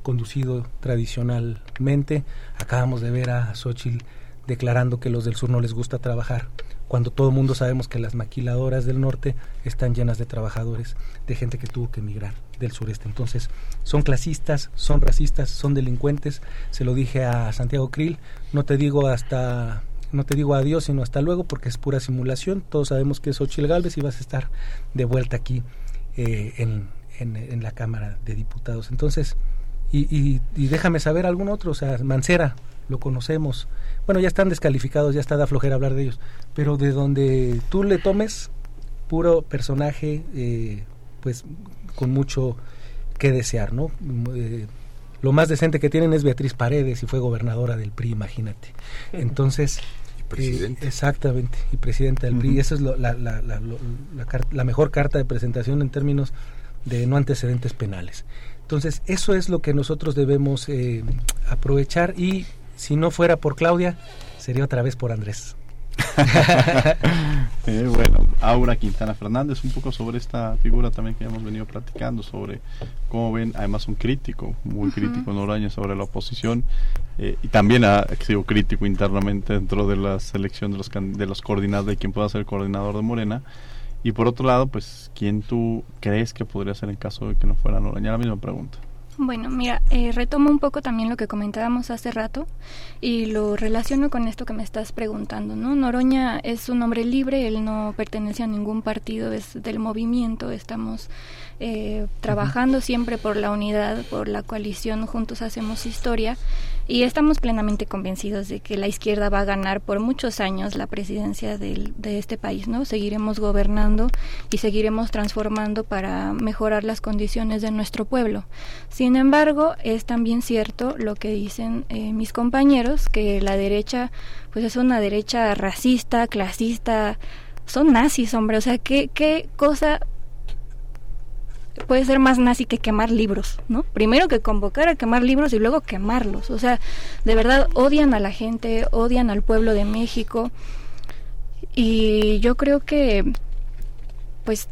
conducido tradicionalmente. Acabamos de ver a Xochitl declarando que los del sur no les gusta trabajar, cuando todo el mundo sabemos que las maquiladoras del norte están llenas de trabajadores, de gente que tuvo que emigrar del sureste. Entonces, son clasistas, son racistas, son delincuentes. Se lo dije a Santiago Krill, no te digo hasta no te digo adiós, sino hasta luego, porque es pura simulación. Todos sabemos que es Ochil Galvez y vas a estar de vuelta aquí eh, en, en, la Cámara de Diputados. Entonces, y, y, y déjame saber algún otro, o sea, Mancera, lo conocemos, bueno, ya están descalificados, ya está da flojera hablar de ellos, pero de donde tú le tomes, puro personaje, eh, pues con mucho que desear, ¿no? Eh, lo más decente que tienen es Beatriz Paredes y fue gobernadora del PRI, imagínate. Entonces, eh, exactamente, y presidenta del PRI. Esa es la, la, la, la, mejor carta de presentación en términos de no antecedentes penales. Entonces, eso es lo que nosotros debemos aprovechar y si no fuera por Claudia, sería otra vez por Andrés. Eh, bueno, Aura Quintana Fernández, un poco sobre esta figura también que hemos venido platicando, sobre cómo ven, además un crítico, muy crítico Noraña sobre la oposición, eh, y también ha sido crítico internamente dentro de la selección de los, de los coordinados de quien pueda ser el coordinador de Morena. Y por otro lado, pues, ¿quién tú crees que podría ser en caso de que no fuera Noraña? La misma pregunta. Bueno, mira, eh, retomo un poco también lo que comentábamos hace rato y lo relaciono con esto que me estás preguntando, ¿no? Noroña es un hombre libre, él no pertenece a ningún partido, es del movimiento, estamos eh, trabajando siempre por la unidad, por la coalición, juntos hacemos historia y estamos plenamente convencidos de que la izquierda va a ganar por muchos años la presidencia del, de este país, ¿no? Seguiremos gobernando y seguiremos transformando para mejorar las condiciones de nuestro pueblo. Sin embargo, es también cierto lo que dicen eh, mis compañeros, que la derecha, pues es una derecha racista, clasista, son nazis, hombre, o sea, ¿qué, qué cosa puede ser más nazi que quemar libros, ¿no? Primero que convocar a quemar libros y luego quemarlos. O sea, de verdad odian a la gente, odian al pueblo de México. Y yo creo que, pues,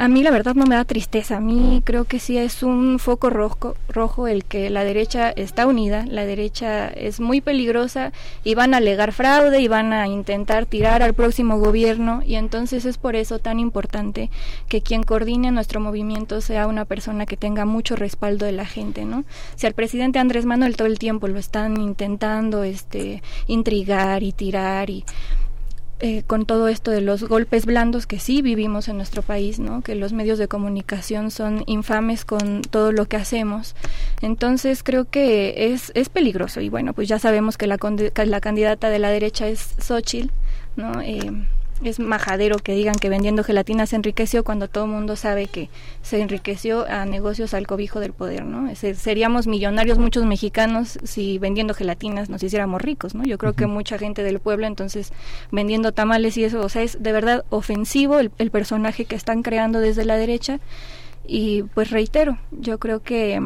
a mí la verdad no me da tristeza, a mí creo que sí es un foco rojo, rojo el que la derecha está unida, la derecha es muy peligrosa y van a alegar fraude y van a intentar tirar al próximo gobierno y entonces es por eso tan importante que quien coordine nuestro movimiento sea una persona que tenga mucho respaldo de la gente, ¿no? Si al presidente Andrés Manuel todo el tiempo lo están intentando este intrigar y tirar y eh, con todo esto de los golpes blandos que sí vivimos en nuestro país, ¿no? que los medios de comunicación son infames con todo lo que hacemos. Entonces creo que es, es peligroso y bueno, pues ya sabemos que la, la candidata de la derecha es Xochitl, ¿no? Eh, es majadero que digan que vendiendo gelatina se enriqueció cuando todo el mundo sabe que se enriqueció a negocios al cobijo del poder, ¿no? seríamos millonarios muchos mexicanos si vendiendo gelatinas nos hiciéramos ricos, ¿no? Yo creo que mucha gente del pueblo entonces vendiendo tamales y eso, o sea, es de verdad ofensivo el, el personaje que están creando desde la derecha y pues reitero, yo creo que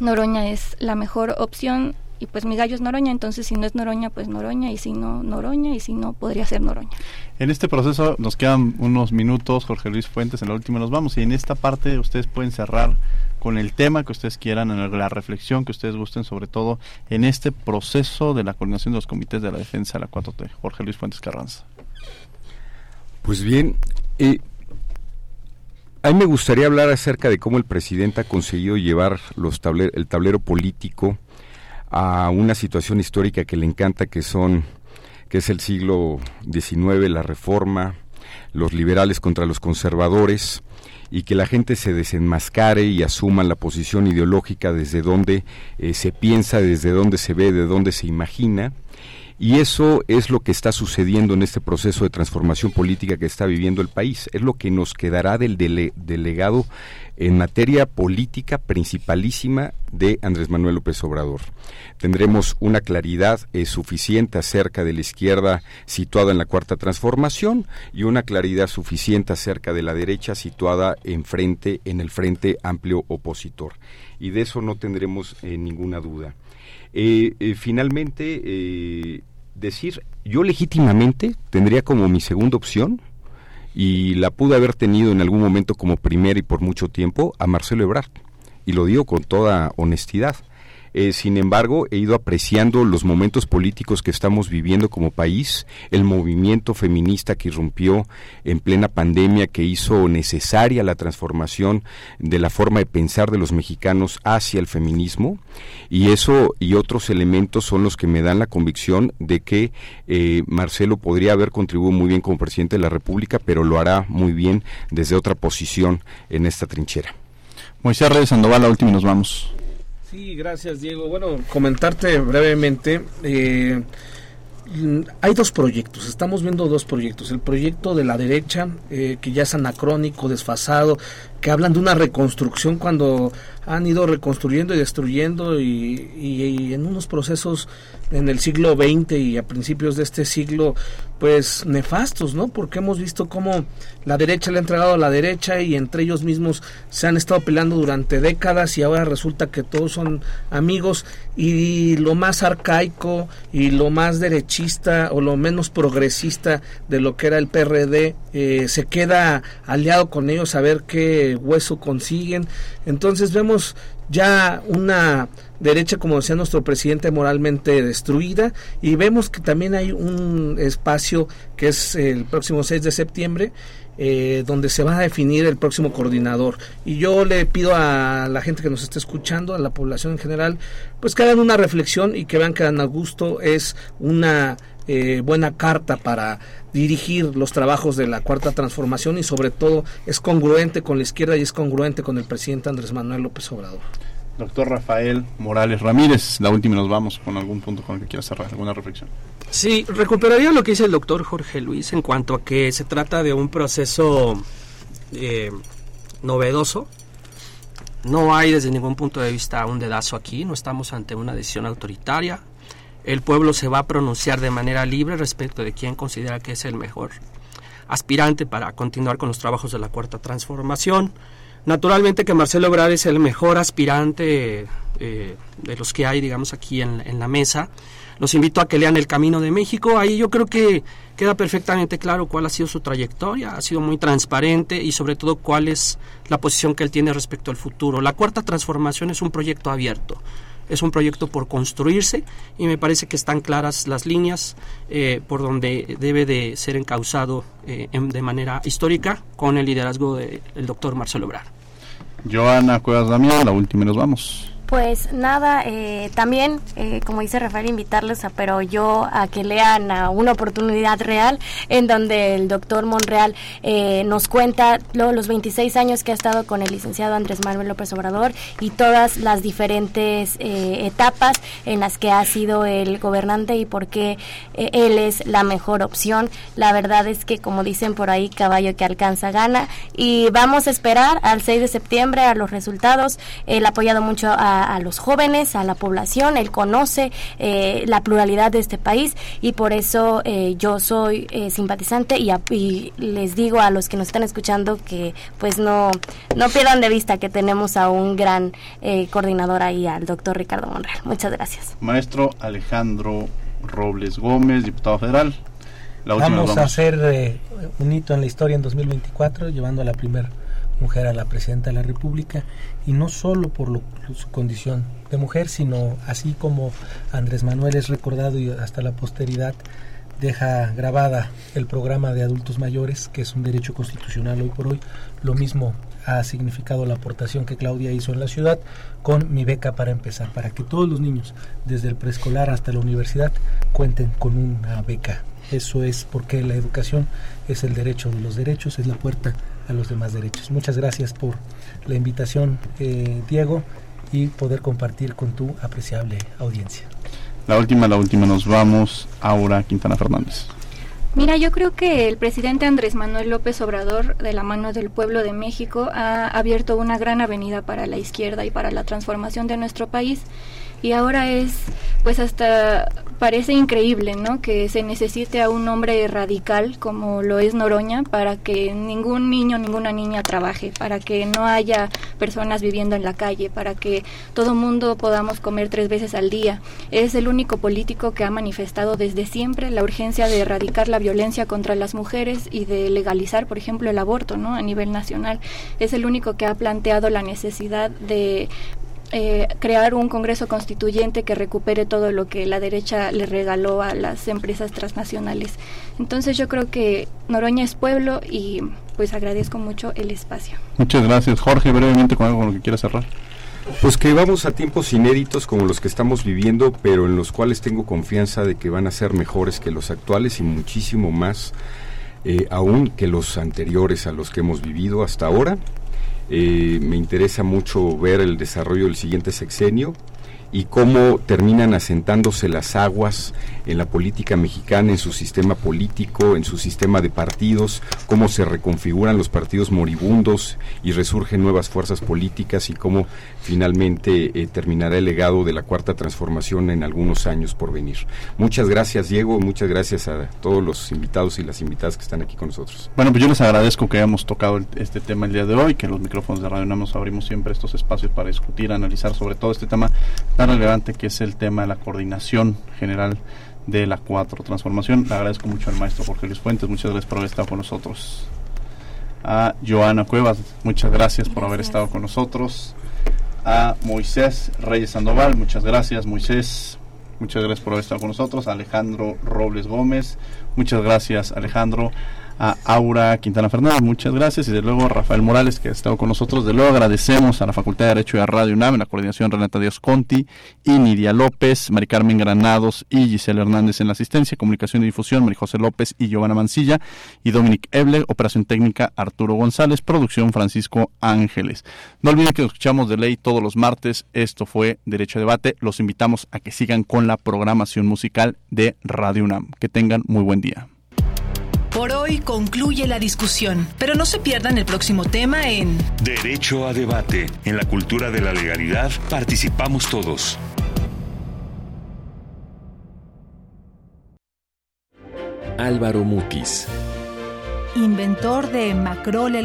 Noroña es la mejor opción y pues mi gallo es Noroña, entonces si no es Noroña, pues Noroña, y si no, Noroña, y si no, podría ser Noroña. En este proceso nos quedan unos minutos, Jorge Luis Fuentes, en la última nos vamos, y en esta parte ustedes pueden cerrar con el tema que ustedes quieran, en la reflexión que ustedes gusten, sobre todo en este proceso de la coordinación de los comités de la defensa de la 4T. Jorge Luis Fuentes Carranza. Pues bien, eh, a mí me gustaría hablar acerca de cómo el presidente ha conseguido llevar los el tablero político a una situación histórica que le encanta, que son que es el siglo XIX, la reforma, los liberales contra los conservadores, y que la gente se desenmascare y asuma la posición ideológica desde donde eh, se piensa, desde donde se ve, de donde se imagina, y eso es lo que está sucediendo en este proceso de transformación política que está viviendo el país. Es lo que nos quedará del delegado en materia política principalísima de Andrés Manuel López Obrador. Tendremos una claridad eh, suficiente acerca de la izquierda situada en la cuarta transformación y una claridad suficiente acerca de la derecha situada enfrente, en el frente amplio opositor. Y de eso no tendremos eh, ninguna duda. Eh, finalmente, decir, yo legítimamente tendría como mi segunda opción, y la pude haber tenido en algún momento como primera y por mucho tiempo, a Marcelo Ebrard. Y lo digo con toda honestidad. Eh, sin embargo, he ido apreciando los momentos políticos que estamos viviendo como país, el movimiento feminista que irrumpió en plena pandemia, que hizo necesaria la transformación de la forma de pensar de los mexicanos hacia el feminismo, y eso y otros elementos son los que me dan la convicción de que eh, Marcelo podría haber contribuido muy bien como presidente de la República, pero lo hará muy bien desde otra posición en esta trinchera. Moisés Reyes Sandoval, la última y nos vamos. Sí, gracias Diego. Bueno, comentarte brevemente. Eh, hay dos proyectos, estamos viendo dos proyectos. El proyecto de la derecha, eh, que ya es anacrónico, desfasado, que hablan de una reconstrucción cuando han ido reconstruyendo y destruyendo y, en unos procesos en el siglo XX y a principios de este siglo pues nefastos, ¿no? Porque hemos visto cómo la derecha le ha entregado a la derecha y entre ellos mismos se han estado peleando durante décadas y ahora resulta que todos son amigos y lo más arcaico y lo más derechista o lo menos progresista de lo que era el PRD eh, se queda aliado con ellos a ver qué hueso consiguen. Entonces vemos ya una derecha, como decía nuestro presidente, moralmente destruida y vemos que también hay un espacio que es el próximo 6 de septiembre eh, donde se va a definir el próximo coordinador. Y yo le pido a la gente que nos esté escuchando, a la población en general, pues que hagan una reflexión y que vean que Dan Augusto es una eh, buena carta para dirigir los trabajos de la cuarta transformación y sobre todo es congruente con la izquierda y es congruente con el presidente Andrés Manuel López Obrador. Doctor Rafael Morales Ramírez, la última nos vamos con algún punto con el que quiera cerrar, alguna reflexión. Sí, recuperaría lo que dice el doctor Jorge Luis en cuanto a que se trata de un proceso eh, novedoso. No hay desde ningún punto de vista un dedazo aquí, no estamos ante una decisión autoritaria, el pueblo se va a pronunciar de manera libre respecto de quién considera que es el mejor aspirante para continuar con los trabajos de la cuarta transformación. Naturalmente que Marcelo Ebrard es el mejor aspirante eh, de los que hay, digamos, aquí en, la mesa. Los invito a que lean El Camino de México. Ahí yo creo que queda perfectamente claro cuál ha sido su trayectoria. Ha sido muy transparente y sobre todo cuál es la posición que él tiene respecto al futuro. La cuarta transformación es un proyecto abierto es un proyecto por construirse y me parece que están claras las líneas eh, por donde debe de ser encauzado eh, de manera histórica con el liderazgo del doctor Marcelo Obrar. Joana Cuevas Damián, la última y nos vamos. Pues nada, eh, también, eh, como dice Rafael, invitarles a, pero yo a que lean a una oportunidad real en donde el doctor Monreal eh, nos cuenta los 26 años que ha estado con el licenciado Andrés Manuel López Obrador y todas las diferentes etapas en las que ha sido el gobernante y por qué él es la mejor opción. La verdad es que, como dicen por ahí, caballo que alcanza gana y vamos a esperar al 6 de septiembre a los resultados. Él ha apoyado mucho a a, los jóvenes, a la población, él conoce eh, la pluralidad de este país y por eso eh, yo soy eh, simpatizante y, les digo a los que nos están escuchando que pues no, no pierdan de vista que tenemos a un gran coordinador ahí, al doctor Ricardo Monreal. Muchas gracias. Maestro Alejandro Robles Gómez, diputado federal. vamos, a hacer un hito en la historia en 2024, llevando a la primera mujer a la presidenta de la República y no solo por su condición de mujer, sino así como Andrés Manuel es recordado y hasta la posteridad deja grabada el programa de adultos mayores, que es un derecho constitucional hoy por hoy, lo mismo ha significado la aportación que Claudia hizo en la ciudad con mi beca para empezar, para que todos los niños, desde el preescolar hasta la universidad, cuenten con una beca. Eso es porque la educación es el derecho de los derechos, es la puerta a los demás derechos. Muchas gracias por la invitación, eh, Diego, y poder compartir con tu apreciable audiencia. La última, la última, nos vamos. Aura Quintana Fernández. Mira, yo creo que el presidente Andrés Manuel López Obrador, de la mano del pueblo de México, ha abierto una gran avenida para la izquierda y para la transformación de nuestro país. Y ahora es, pues hasta parece increíble, ¿no? Que se necesite a un hombre radical como lo es Noroña para que ningún niño, ninguna niña trabaje, para que no haya personas viviendo en la calle, para que todo mundo podamos comer tres veces al día. Es el único político que ha manifestado desde siempre la urgencia de erradicar la violencia contra las mujeres y de legalizar, por ejemplo, el aborto, ¿no? A nivel nacional. Es el único que ha planteado la necesidad de eh, crear un Congreso Constituyente que recupere todo lo que la derecha le regaló a las empresas transnacionales. Entonces yo creo que Noroña es pueblo y pues agradezco mucho el espacio. Muchas gracias. Jorge, brevemente con algo con lo que quieras cerrar. Pues que vamos a tiempos inéditos como los que estamos viviendo, pero en los cuales tengo confianza de que van a ser mejores que los actuales y muchísimo más eh, aún que los anteriores a los que hemos vivido hasta ahora. Eh, me interesa mucho ver el desarrollo del siguiente sexenio y cómo terminan asentándose las aguas en la política mexicana, en su sistema político, en su sistema de partidos, cómo se reconfiguran los partidos moribundos y resurgen nuevas fuerzas políticas y cómo finalmente eh, terminará el legado de la cuarta transformación en algunos años por venir. Muchas gracias Diego, muchas gracias a todos los invitados y las invitadas que están aquí con nosotros. Bueno, pues yo les agradezco que hayamos tocado este tema el día de hoy, que los micrófonos de Radio Namos abrimos siempre estos espacios para discutir, analizar sobre todo este tema tan relevante que es el tema de la coordinación general de la cuatro transformación. Le agradezco mucho al maestro Jorge Luis Fuentes, muchas gracias por haber estado con nosotros. A Joana Cuevas, muchas gracias por haber estado con nosotros. A Moisés Reyes Sandoval, muchas gracias Moisés, muchas gracias por haber estado con nosotros. A Alejandro Robles Gómez, muchas gracias Alejandro a Aura Quintana Fernández, muchas gracias, y de luego a Rafael Morales, que ha estado con nosotros. De luego agradecemos a la Facultad de Derecho y a Radio UNAM, en la coordinación Renata Díaz Conti, y Nidia López, Mari Carmen Granados y Giselle Hernández en la asistencia, comunicación y difusión, María José López y Giovanna Mancilla, y Dominic Eble, operación técnica Arturo González, producción Francisco Ángeles. No olviden que nos escuchamos de ley todos los martes. Esto fue Derecho a Debate. Los invitamos a que sigan con la programación musical de Radio UNAM. Que tengan muy buen día. Por hoy concluye la discusión, pero no se pierdan el próximo tema en Derecho a debate. En la cultura de la legalidad participamos todos. Álvaro Mutis. Inventor de Macrol el